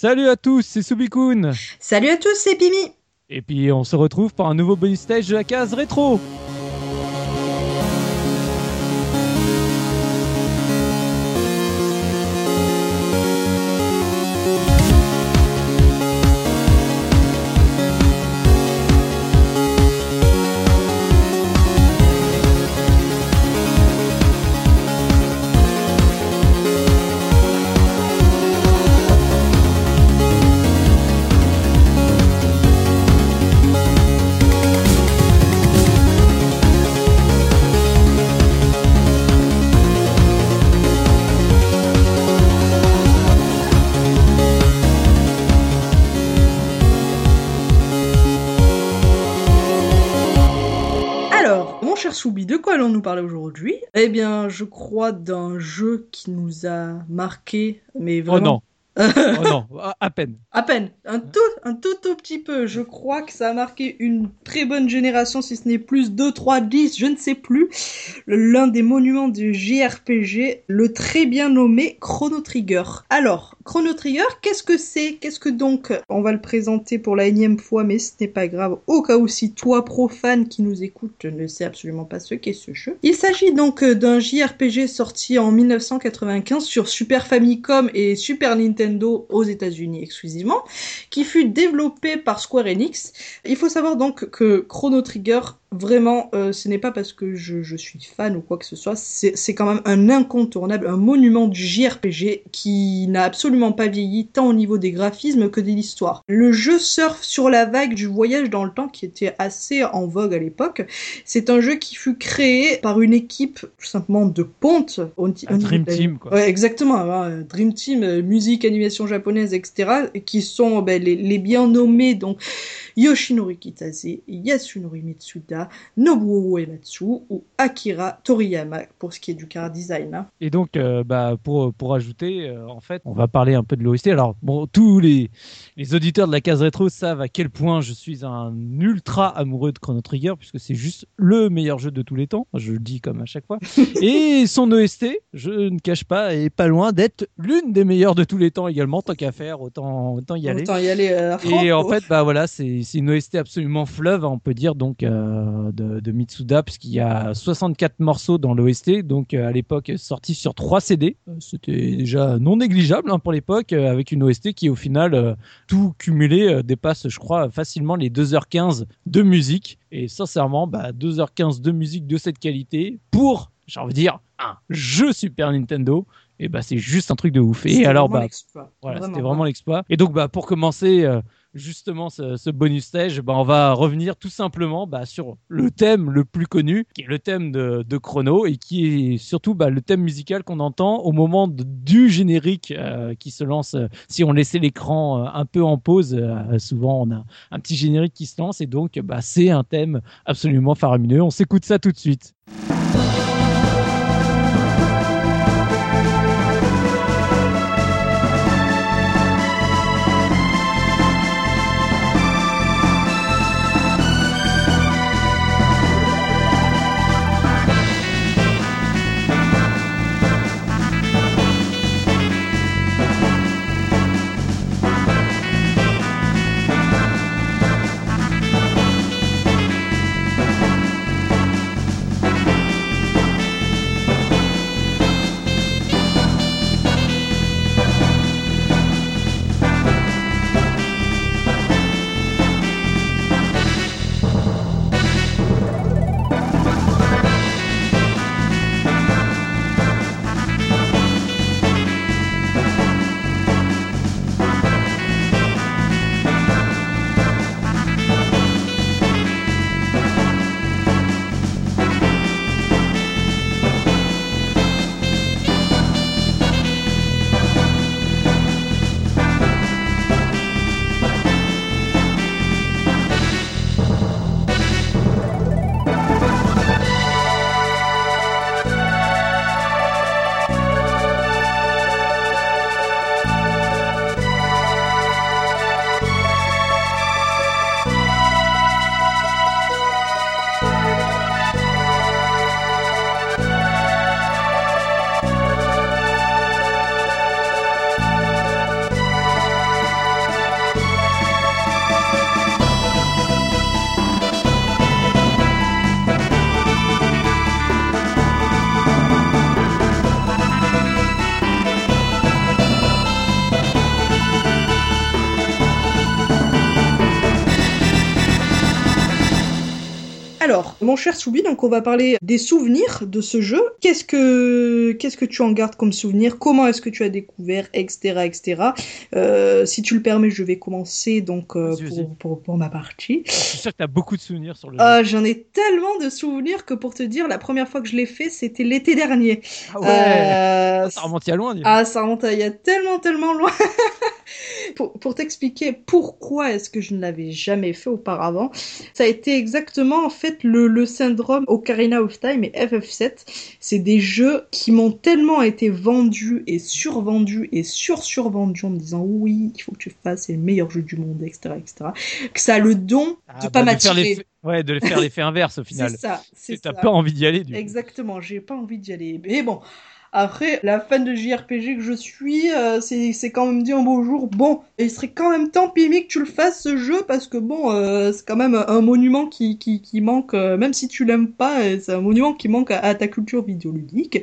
Salut à tous, c'est Subikun. Salut à tous, c'est Pimi. Et puis on se retrouve pour un nouveau bonus stage de la case rétro. Cher Soubi, de quoi allons-nous parler aujourd'hui? Eh bien, je crois d'un jeu qui nous a marqué, mais Oh vraiment... non, oh non, à- peine. À peine, un tout, un tout, tout petit peu. Je crois que ça a marqué une très bonne génération, si ce n'est plus 2, 3, 10, je ne sais plus. L'un des monuments du JRPG, le très bien nommé Chrono Trigger. Alors, Chrono Trigger, qu'est-ce que c'est? Qu'est-ce que donc On va le présenter pour la énième fois, mais ce n'est pas grave. Au cas où si toi, profane qui nous écoute, ne sais absolument pas ce qu'est ce jeu. Il s'agit donc euh, d'un JRPG sorti en 1995 sur Super Famicom et Super Nintendo aux États-Unis exclusivement qui fut développé par Square Enix. Il faut savoir donc que Chrono Trigger, vraiment, euh, ce n'est pas parce que je, je suis fan ou quoi que ce soit, c'est quand même un incontournable, un monument du JRPG qui n'a absolument pas vieilli tant au niveau des graphismes que de l'histoire. Le jeu surfe sur la vague du voyage dans le temps qui était assez en vogue à l'époque. C'est un jeu qui fut créé par une équipe tout simplement de ponte. niveau Dream Team, quoi. Ouais, exactement. hein, Dream Team, musique, animation japonaise, etc. et qui sont ben, les, les bien nommés donc Yoshinori Kitase, Yasunori Mitsuda, Nobuo Uematsu ou Akira Toriyama pour ce qui est du car design. hein. Et donc, euh, bah, pour, pour ajouter, euh, en fait, on va parler un peu de l'OST. Alors, bon, tous les, les auditeurs de la case rétro savent à quel point je suis un ultra amoureux de Chrono Trigger, puisque c'est juste le meilleur jeu de tous les temps. Je le dis comme à chaque fois. Et son OST, je ne cache pas, est pas loin d'être l'une des meilleures de tous les temps également. Tant qu'à faire, autant, autant y aller. Autant y aller euh. Et en fait, bah voilà, c'est c'est une OST absolument fleuve, on peut dire donc euh, de, de Mitsuda, puisqu'il y a 64 morceaux dans l'OST, donc euh, à l'époque sorti sur 3 CD. Euh, C'était déjà non négligeable hein, pour l'époque, euh, avec une OST qui au final euh, tout cumulé euh, dépasse, je crois, facilement les 2h15 de musique. Et sincèrement, bah 2h15 de musique de cette qualité pour, j'ai envie de dire, un jeu Super Nintendo. Et bah c'est juste un truc de ouf. Et alors bah voilà, c'était vraiment l'exploit. Et donc, bah, pour commencer euh, justement ce, bonus stage, bah, on va revenir tout simplement bah, sur le thème le plus connu, qui est le thème de, Chrono, et qui est surtout bah, le thème musical qu'on entend au moment du générique euh, qui se lance. euh, si on laissait l'écran euh, un peu en pause, souvent on a un petit générique qui se lance, et donc bah, c'est un thème absolument faramineux. On s'écoute ça tout de suite. Mon cher Soubi, donc on va parler des souvenirs de ce jeu. Qu'est-ce que qu'est-ce que tu en gardes comme souvenir? Comment est-ce que tu as découvert, etc., etc. Euh, si tu le permets, je vais commencer donc euh, pour, pour, pour ma partie. Je suis sûr que tu as beaucoup de souvenirs sur le Ah, J'en ai tellement de souvenirs que pour te dire, la première fois que je l'ai fait, c'était l'été dernier. Ah ouais Euh, Ça remonte il y a loin, ah, ça remonte à il y a tellement, tellement loin. pour pour t'expliquer pourquoi est-ce que je ne l'avais jamais fait auparavant, ça a été exactement en fait le, le syndrome Ocarina of Time et FF7. C'est des jeux qui m'ont tellement été vendus et survendus et sur-survendus en me disant oui, il faut que tu fasses, c'est le meilleur jeu du monde, etc., etc. Que ça a le don Ah, de bah, pas m'attirer. Ouais, de faire l'effet inverse au C'est final. ça, c'est Tu t'as ça. pas envie d'y aller, du. Exactement, j'ai pas envie d'y aller. Mais bon, après, la fan de JRPG que je suis, euh, c'est quand même dit un beau jour, bon, il serait quand même temps, Pimi, que tu le fasses ce jeu, parce que bon, euh, c'est quand même un monument qui, qui, qui manque, euh, même si tu l'aimes pas, euh, c'est un monument qui manque à, à ta culture vidéoludique.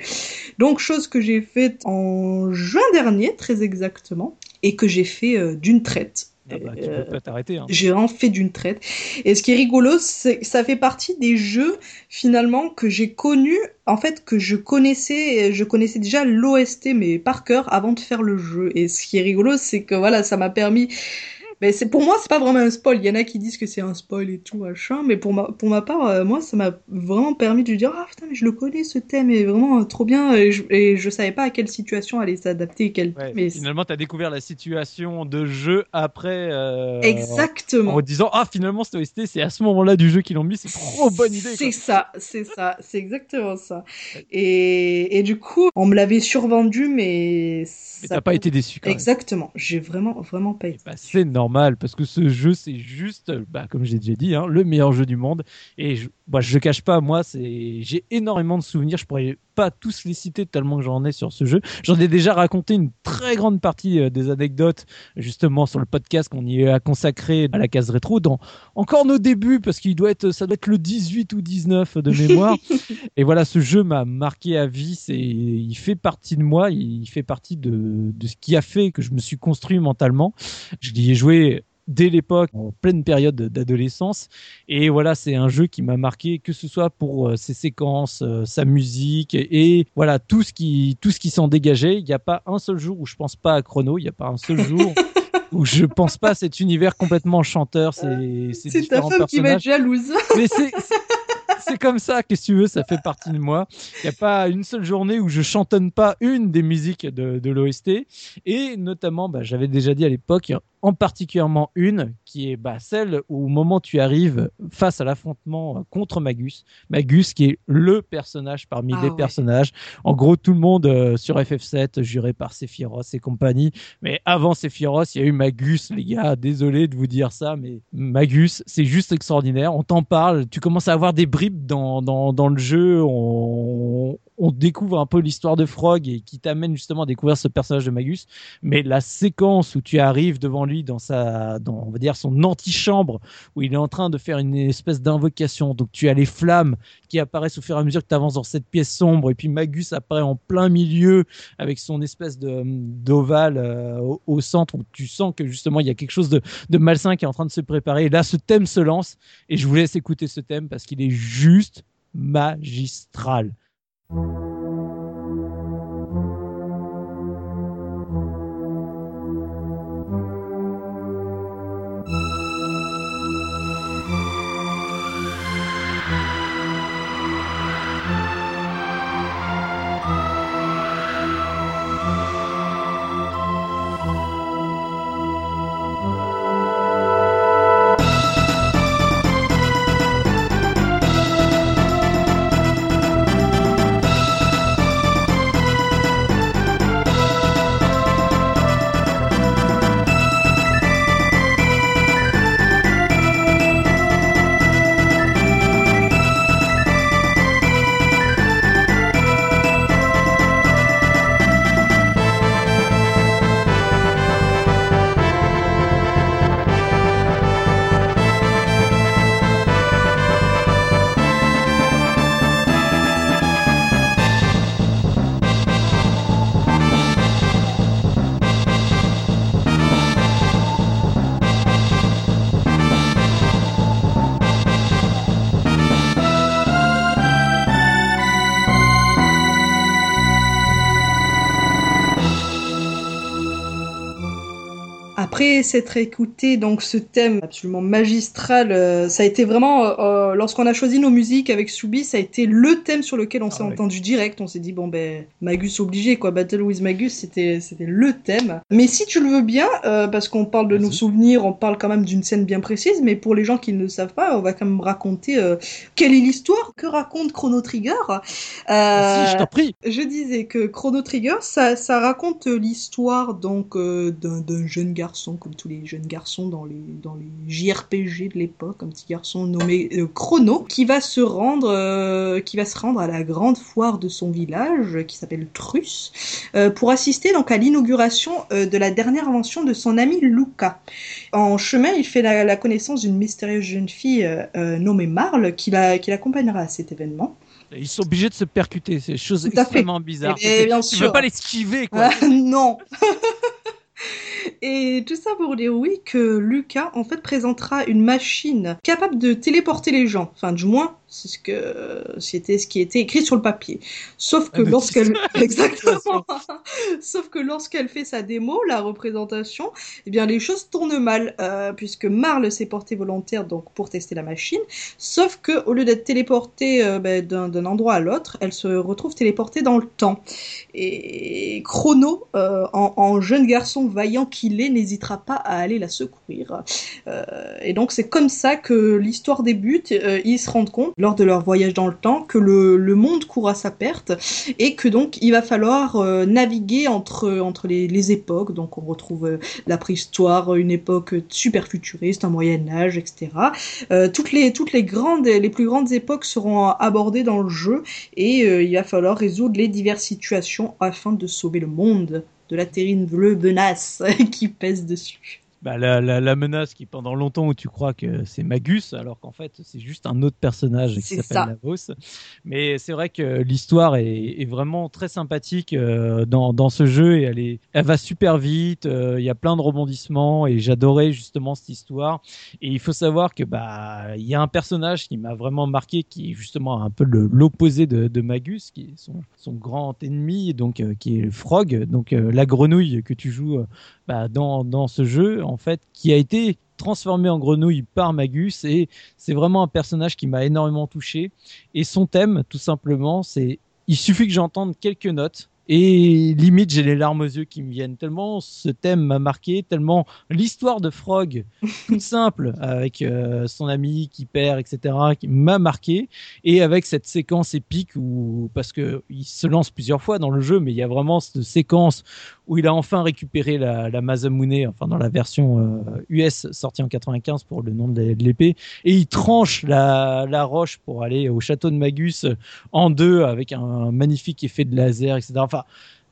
Donc, chose que j'ai faite en juin dernier, très exactement, et que j'ai fait d'une traite. Ah bah, tu Euh, peux pas t'arrêter. Hein. j'ai en fait d'une traite. Et ce qui est rigolo, c'est que ça fait partie des jeux finalement que j'ai connus, en fait que je connaissais, je connaissais déjà l'OST mais par cœur avant de faire le jeu. Et ce qui est rigolo, c'est que voilà, ça m'a permis. Mais c'est pour moi, c'est pas vraiment un spoil. Il y en a qui disent que c'est un spoil et tout machin, mais pour ma pour ma part, euh, moi, ça m'a vraiment permis de dire ah putain mais je le connais ce thème est vraiment euh, trop bien et je, et je savais pas à quelle situation allait s'adapter et quel Ouais, mais Finalement, tu as découvert la situation de jeu après. euh, exactement. En disant, ah, finalement, cette OST, c'est à ce moment-là du jeu qu'ils l'ont mis, c'est trop bonne idée. C'est ça, c'est ça, c'est exactement ça. Et, et du coup, on me l'avait survendu, mais. Mais t'as pas été déçu quand. Exactement, j'ai vraiment, vraiment pas été. Bah, c'est normal parce que ce jeu c'est juste, bah, comme j'ai déjà dit, hein, le meilleur jeu du monde. Et je, bah, je cache pas, moi, c'est, j'ai énormément de souvenirs. Je pourrais pas tous les citer tellement que j'en ai sur ce jeu. J'en ai déjà raconté une très grande partie euh, des anecdotes justement sur le podcast qu'on y a consacré à la case rétro dans encore nos débuts parce qu'il doit être, ça doit être le 18 ou 19 de mémoire. Et voilà, ce jeu m'a marqué à vie. C'est, il fait partie de moi. Il fait partie de, de ce qui a fait que je me suis construit mentalement. Je l'y ai joué dès l'époque, en pleine période d'adolescence. Et voilà, c'est un jeu qui m'a marqué, que ce soit pour euh, ses séquences, euh, sa musique et voilà tout ce qui tout ce qui s'en dégageait. Il n'y a pas un seul jour où je pense pas à Chrono. Il n'y a pas un seul jour. où je pense pas à cet univers complètement chanteur, c'est c'est C'est ta femme qui va être jalouse. Mais c'est c'est- c'est comme ça, qu'est-ce que tu veux, ça fait partie de moi. Il n'y a pas une seule journée où je chantonne pas une des musiques de, de l'OST. Et notamment, bah, j'avais déjà dit à l'époque, en particulièrement une qui est bah, celle où au moment où tu arrives face à l'affrontement euh, contre Magus, Magus qui est le personnage parmi Ah les ouais. personnages. En gros, tout le monde euh, sur FF7 juré par Sephiroth et compagnie. Mais avant Sephiroth, il y a eu Magus, les gars. Désolé de vous dire ça, mais Magus, c'est juste extraordinaire. On t'en parle, tu commences à avoir des bribes dans, dans, dans le jeu. On, on découvre un peu l'histoire de Frog et qui t'amène justement à découvrir ce personnage de Magus. Mais la séquence où tu arrives devant lui dans sa, dans, on va dire son antichambre, où il est en train de faire une espèce d'invocation. Donc tu as les flammes qui apparaissent au fur et à mesure que tu avances dans cette pièce sombre. Et puis Magus apparaît en plein milieu avec son espèce de d'ovale euh, au, centre où tu sens que justement il y a quelque chose de, de malsain qui est en train de se préparer. Et là, ce thème se lance et je vous laisse écouter ce thème parce qu'il est juste magistral. Thank you. Après s'être écouté donc ce thème absolument magistral, euh, ça a été vraiment euh, euh, lorsqu'on a choisi nos musiques avec Soubi, ça a été le thème sur lequel on s'est Ah ouais. entendu direct. On s'est dit bon ben Magus obligé quoi, Battle with Magus, c'était c'était le thème. Mais si tu le veux bien, euh, parce qu'on parle de nos souvenirs, on parle quand même d'une scène bien précise, mais pour les gens qui ne le savent pas, on va quand même raconter quelle est l'histoire, que raconte Chrono Trigger. Vas-y, je t'en prie. je disais que Chrono Trigger, ça, ça raconte l'histoire donc d'un jeune garçon, comme tous les jeunes garçons dans les dans les JRPG de l'époque, un petit garçon nommé euh, Chrono, qui va se rendre euh, qui va se rendre à la grande foire de son village, qui s'appelle Trus, euh, pour assister donc à l'inauguration de la dernière invention de son ami Luca. En chemin, il fait la, la connaissance d'une mystérieuse jeune fille nommée Marle, qui la- qui l'accompagnera à cet événement. Ils sont obligés de se percuter, c'est chose extrêmement bizarre. Eh tu sûr. veux pas l'esquiver, quoi. Ah, non. Et tout ça pour dire oui que Lucas en fait présentera une machine capable de téléporter les gens. Enfin, du moins, c'est ce que c'était ce qui était écrit sur le papier. Sauf que Ah, lorsqu'elle exactement. Sauf que lorsqu'elle fait sa démo, la représentation, eh bien les choses tournent mal euh, puisque Marle s'est portée volontaire donc pour tester la machine. Sauf que au lieu d'être téléportée euh, ben, d'un endroit à l'autre, elle se retrouve téléportée dans le temps. Et Chrono, euh, en, en jeune garçon vaillant qu'il est, n'hésitera pas à aller la secourir. Et donc c'est comme ça que l'histoire débute. Ils se rendent compte, lors de leur voyage dans le temps, que le, monde court à sa perte et que donc il va falloir euh, naviguer entre, entre les, époques. Donc on retrouve euh, la préhistoire, une époque super futuriste, un Moyen Âge, etc. Euh, toutes les toutes les grandes les plus grandes époques seront abordées dans le jeu et il va falloir résoudre les diverses situations afin de sauver le monde de la terrible menace qui pèse dessus. Bah, la, la, la menace qui pendant longtemps où tu crois que c'est Magus alors qu'en fait c'est juste un autre personnage qui s'appelle Lavos. Mais c'est vrai que l'histoire est, est vraiment très sympathique euh, dans, dans ce jeu et elle est elle va super vite, euh, il y a plein de rebondissements et j'adorais justement cette histoire. Et il faut savoir que bah il y a un personnage qui m'a vraiment marqué qui est justement un peu l'opposé de, de Magus qui est son, son grand ennemi donc euh, qui est Frog. Donc la grenouille que tu joues bah, dans, dans ce jeu, en fait, qui a été transformé en grenouille par Magus et c'est vraiment un personnage qui m'a énormément touché. Et son thème, tout simplement, c'est il suffit que j'entende quelques notes et limite j'ai les larmes aux yeux qui me viennent tellement ce thème m'a marqué, tellement l'histoire de Frog, toute simple, avec euh, son ami qui perd, etc., qui m'a marqué et avec cette séquence épique où parce que il se lance plusieurs fois dans le jeu, mais il y a vraiment cette séquence où il a enfin récupéré la, la enfin dans la version euh, US sortie en 95 pour le nom de l'é- de l'épée, et il tranche la, roche pour aller au château de Magus en deux avec un magnifique effet de laser, etc. Enfin,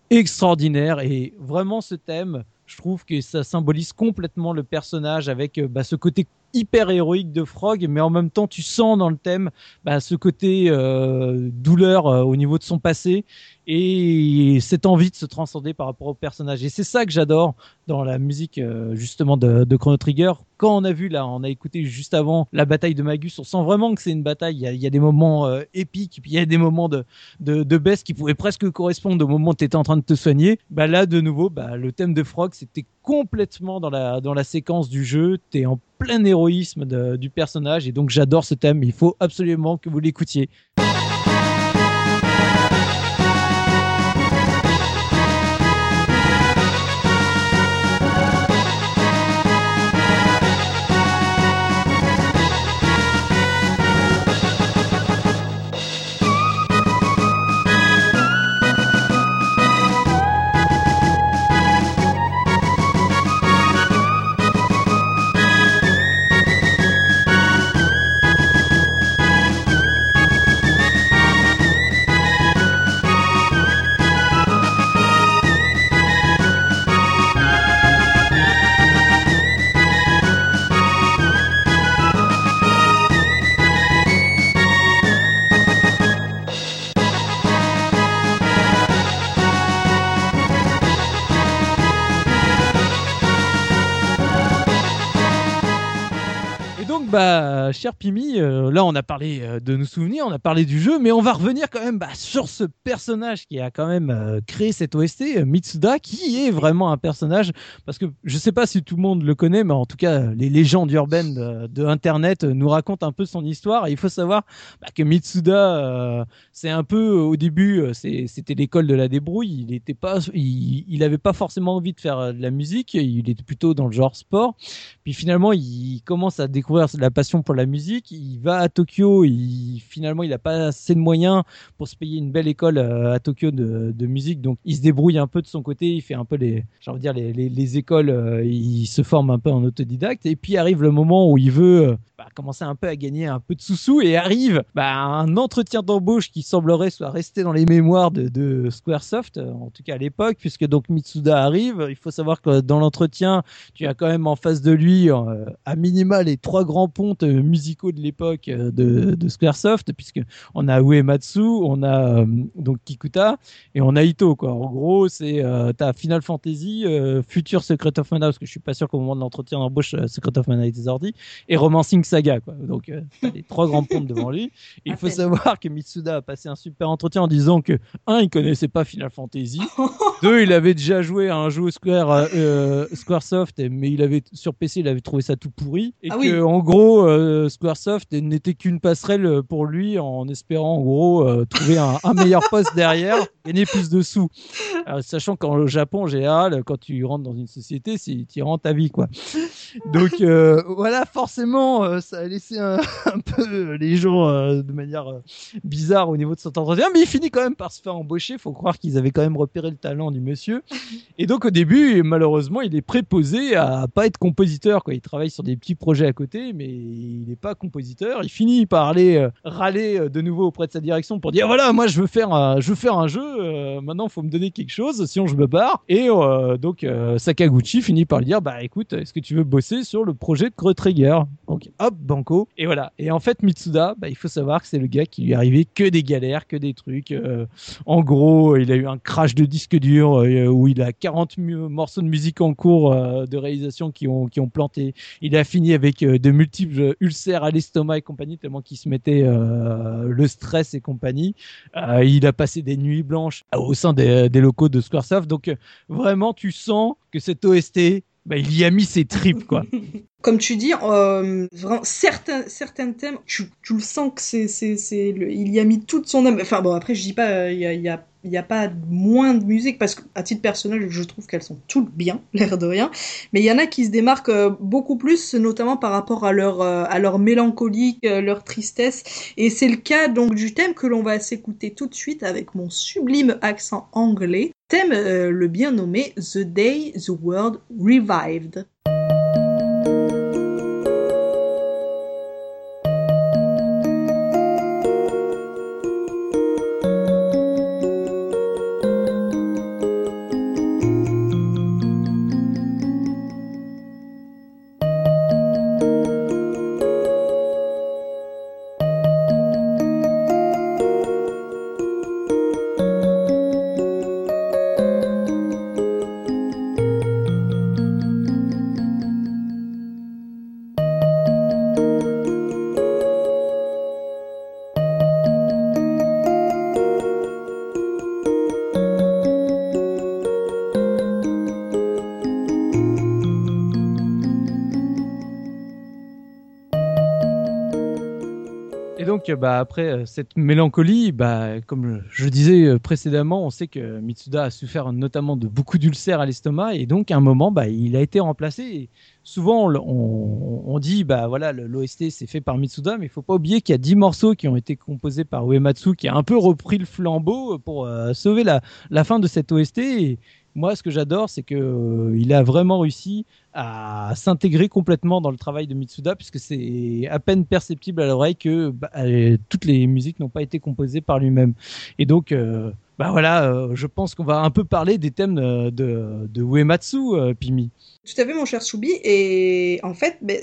extraordinaire et vraiment ce thème, je trouve que ça symbolise complètement le personnage avec euh, bah, ce côté hyper héroïque de Frog, mais en même temps tu sens dans le thème bah, ce côté euh, douleur euh, au niveau de son passé et cette envie de se transcender par rapport au personnage. Et c'est ça que j'adore dans la musique euh, justement de, Chrono Trigger. Quand on a vu là, on a écouté juste avant la bataille de Magus, on sent vraiment que c'est une bataille. Il y a, des moments épiques, puis il y a des moments de, de, baisse qui pouvaient presque correspondre au moment où tu étais en train de te soigner. Bah là, de nouveau, bah, le thème de Frog, c'était complètement dans la, dans la séquence du jeu. Tu es en plein héroïsme du personnage et donc j'adore ce thème. Il faut absolument que vous l'écoutiez. Cher Pimi, euh, là, on a parlé euh, de nos souvenirs, on a parlé du jeu, mais on va revenir quand même bah, sur ce personnage qui a quand même euh, créé cette OST, Mitsuda, qui est vraiment un personnage, parce que je sais pas si tout le monde le connaît, mais en tout cas, les légendes urbaines de, de Internet nous racontent un peu son histoire. Et il faut savoir bah, que Mitsuda, c'est un peu, au début, c'était l'école de la débrouille. Il était pas, il, il pas forcément envie de faire de la musique. Il était plutôt dans le genre sport. Puis finalement, il commence à découvrir la passion pour la musique. Il va à Tokyo. Il, finalement, il n'a pas assez de moyens pour se payer une belle école euh, à Tokyo de, musique. Donc, il se débrouille un peu de son côté. Il fait un peu les, dire, les écoles. Euh, il se forme un peu en autodidacte. Et puis arrive le moment où il veut euh, bah, un peu à gagner un peu de sous-sous et arrive bah, un entretien d'embauche qui semblerait soit resté dans les mémoires de, de Squaresoft, en tout cas à l'époque, puisque donc Mitsuda arrive. Il faut savoir que dans l'entretien, tu as quand même en face de lui, à minima, les trois grands pontes euh, musicaux de l'époque euh, de, de, Squaresoft, puisque on a Uematsu, on a euh, donc Kikuta et on a Ito. Quoi. En gros, c'est euh, t'as Final Fantasy, futur Secret of Mana, parce que je suis pas sûr qu'au moment de l'entretien d'embauche, Secret of Mana était sorti, et Romancing Saga. Quoi. Donc t'as les trois grands pontes devant lui. il faut savoir que Mitsuda a passé un super entretien en disant que un, il connaissait pas Final Fantasy, deux, il avait déjà joué à un jeu Square Squaresoft, mais il avait sur PC, il avait trouvé ça tout pourri et ah que en gros euh, Squaresoft n'était qu'une passerelle pour lui en espérant en gros euh, trouver un, un, meilleur poste derrière, gagner plus de sous. sachant qu'en Japon général, quand tu rentres dans une société, c'est tu rentres ta vie quoi. Donc euh, voilà, forcément, euh, ça a laissé un, un peu les gens de manière bizarre au niveau de son entretien, mais il finit quand même par se faire embaucher. Faut croire qu'ils avaient quand même repéré le talent du monsieur. Et donc au début, malheureusement, il est préposé à pas être compositeur. Quoi. Il travaille sur des petits projets à côté, mais il n'est pas compositeur. Il finit par aller euh, râler euh, de nouveau auprès de sa direction pour dire voilà, moi je veux faire un, je veux faire un jeu. Euh, maintenant, faut me donner quelque chose, sinon je me barre. Et donc Sakaguchi finit par lui dire bah écoute, est-ce que tu veux bosser sur le projet de Trigger Donc hop, banco. Et voilà. Et en fait, Mitsuda, bah, il faut savoir que c'est le gars qui lui arrivait que des galères, que des trucs. en gros, il a eu un crash de disque dur où il a 40 morceaux de musique en cours de réalisation qui ont qui ont planté. Il a fini avec de multiples ulcères à l'estomac et compagnie, tellement qu'il se mettait euh, le stress et compagnie. Euh, il a passé des nuits blanches au sein des, des locaux de Squaresoft. Donc euh, vraiment, tu sens que cet OST, bah, il y a mis ses tripes, quoi. Comme tu dis, euh, vraiment, certains, certains thèmes, tu, tu le sens que c'est, c'est, il y a mis toute son âme. Enfin bon, après, je dis pas, il y a il n'y a pas moins de musique parce qu'à titre personnel, je trouve qu'elles sont toutes bien, l'air de rien. Mais il y en a qui se démarquent euh, beaucoup plus, notamment par rapport à leur euh, à leur mélancolique, euh, leur tristesse. Et c'est le cas donc du thème que l'on va s'écouter tout de suite avec mon sublime accent anglais. Thème le bien nommé The Day the World Revived. Bah, après euh, cette mélancolie, bah, comme je disais euh, précédemment, on sait que Mitsuda a souffert notamment de beaucoup d'ulcères à l'estomac et donc à un moment, bah, il a été remplacé. Souvent, on, dit, bah voilà, l'OST c'est fait par Mitsuda, mais il faut pas oublier qu'il y a 10 morceaux qui ont été composés par Uematsu, qui a un peu repris le flambeau pour euh, sauver la, fin de cette OST. Moi, ce que j'adore, c'est que euh, il a vraiment réussi à s'intégrer complètement dans le travail de Mitsuda, puisque c'est à peine perceptible à l'oreille que bah, euh, toutes les musiques n'ont pas été composées par lui-même. Et donc, euh, bah voilà, je pense qu'on va un peu parler des thèmes de, de Uematsu, Pimi. Tout à fait, mon cher Soubi. Et en fait, ben,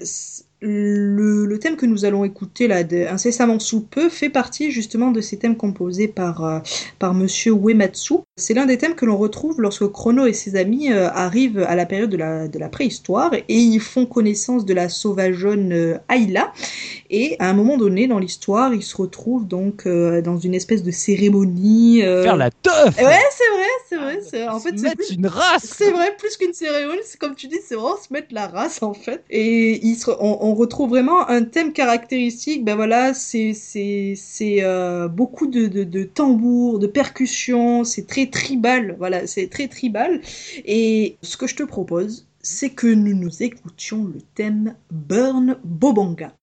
le, thème que nous allons écouter là, incessamment sous peu, fait partie justement de ces thèmes composés par, euh, par Monsieur Uematsu. C'est l'un des thèmes que l'on retrouve lorsque Chrono et ses amis euh, arrivent à la période de la, de la préhistoire et ils font connaissance de la sauvageonne euh, Ayla. Et à un moment donné dans l'histoire, ils se retrouvent donc dans une espèce de cérémonie. Faire la teuf Ouais, c'est vrai, c'est vrai. En fait, c'est plus... une race C'est vrai, plus qu'une cérémonie, c'est comme tu c'est vraiment se mettre la race en fait. Et on retrouve vraiment un thème caractéristique. Ben voilà, c'est c'est c'est euh, beaucoup de, de, de tambours, de percussions. C'est très tribal. Voilà, c'est très tribal. Et ce que je te propose, c'est que nous nous écoutions le thème Burn Bobanga.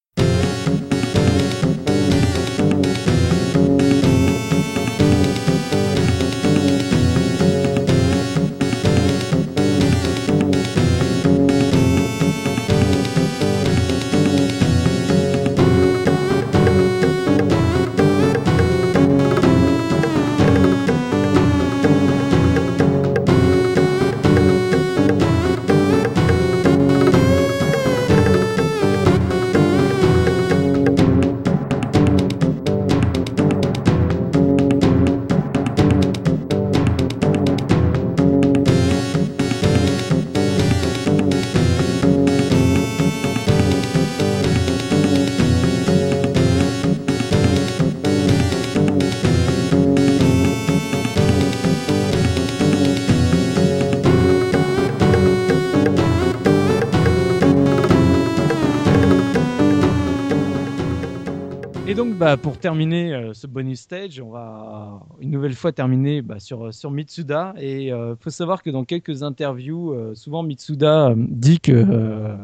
Bah, pour terminer euh, ce bonus stage, on va une nouvelle fois terminer bah, sur, sur Mitsuda. Et il euh, faut savoir que dans quelques interviews, euh, souvent Mitsuda dit que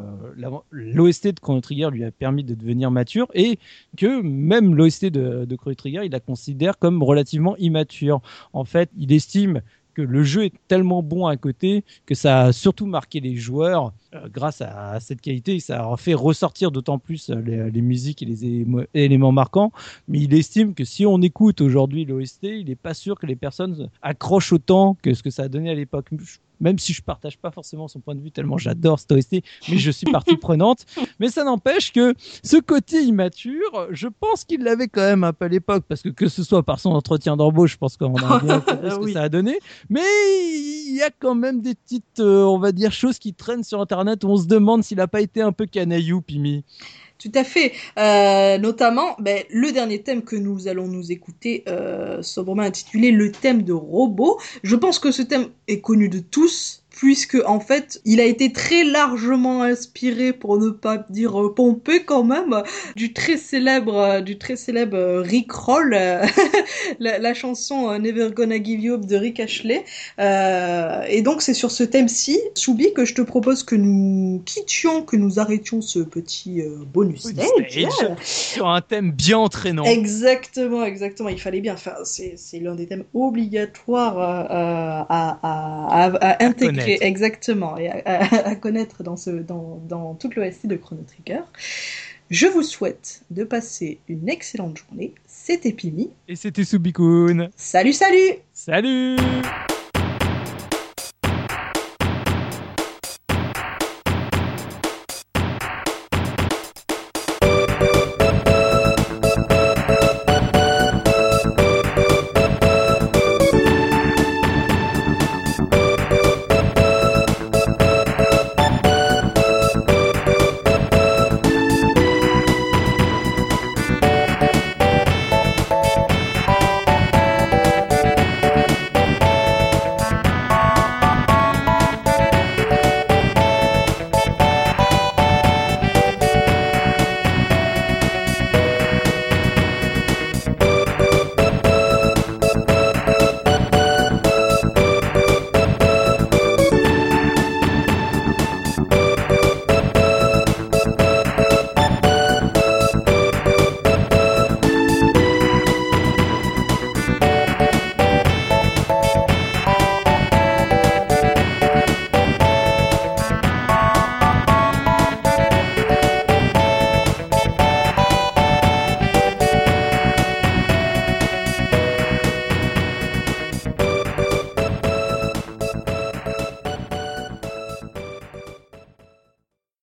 l'OST de Chrono Trigger lui a permis de devenir mature et que même l'OST de, de Chrono Trigger, il la considère comme relativement immature. En fait, il estime que le jeu est tellement bon à côté que ça a surtout marqué les joueurs euh, grâce à, cette qualité. Ça a fait ressortir d'autant plus euh, les, musiques et les éléments marquants. Mais il estime que si on écoute aujourd'hui l'OST, il n'est pas sûr que les personnes accrochent autant que ce que ça a donné à l'époque même si je partage pas forcément son point de vue tellement j'adore OST, mais je suis partie prenante. Mais ça n'empêche que ce côté immature, je pense qu'il l'avait quand même un peu à l'époque, parce que que ce soit par son entretien d'embauche, je pense qu'on a bien ce que ça a donné. Mais il y a quand même des petites, euh, on va dire, choses qui traînent sur Internet où on se demande s'il a pas été un peu canaillou, Pimi. Tout à fait. Euh, notamment, ben, le dernier thème que nous allons nous écouter, euh, sobrement intitulé le thème de robot. Je pense que ce thème est connu de tous puisque en fait il a été très largement inspiré pour ne pas dire pompé quand même du très célèbre du très célèbre Rick Roll la, la, chanson Never Gonna Give You Up de Rick Ashley. Euh, et donc c'est sur ce thème-ci Soubi que je te propose que nous quittions que nous arrêtions ce petit euh, bonus stage, sur un thème bien entraînant. Exactement exactement. Il fallait bien enfin c'est l'un des thèmes obligatoires euh, à, à, à intégrer exactement, et à, connaître dans, ce, dans, dans toute l'OST de Chrono Trigger. Je vous souhaite de passer une excellente journée. C'était Pimi. Et c'était Subikun. Salut, salut Salut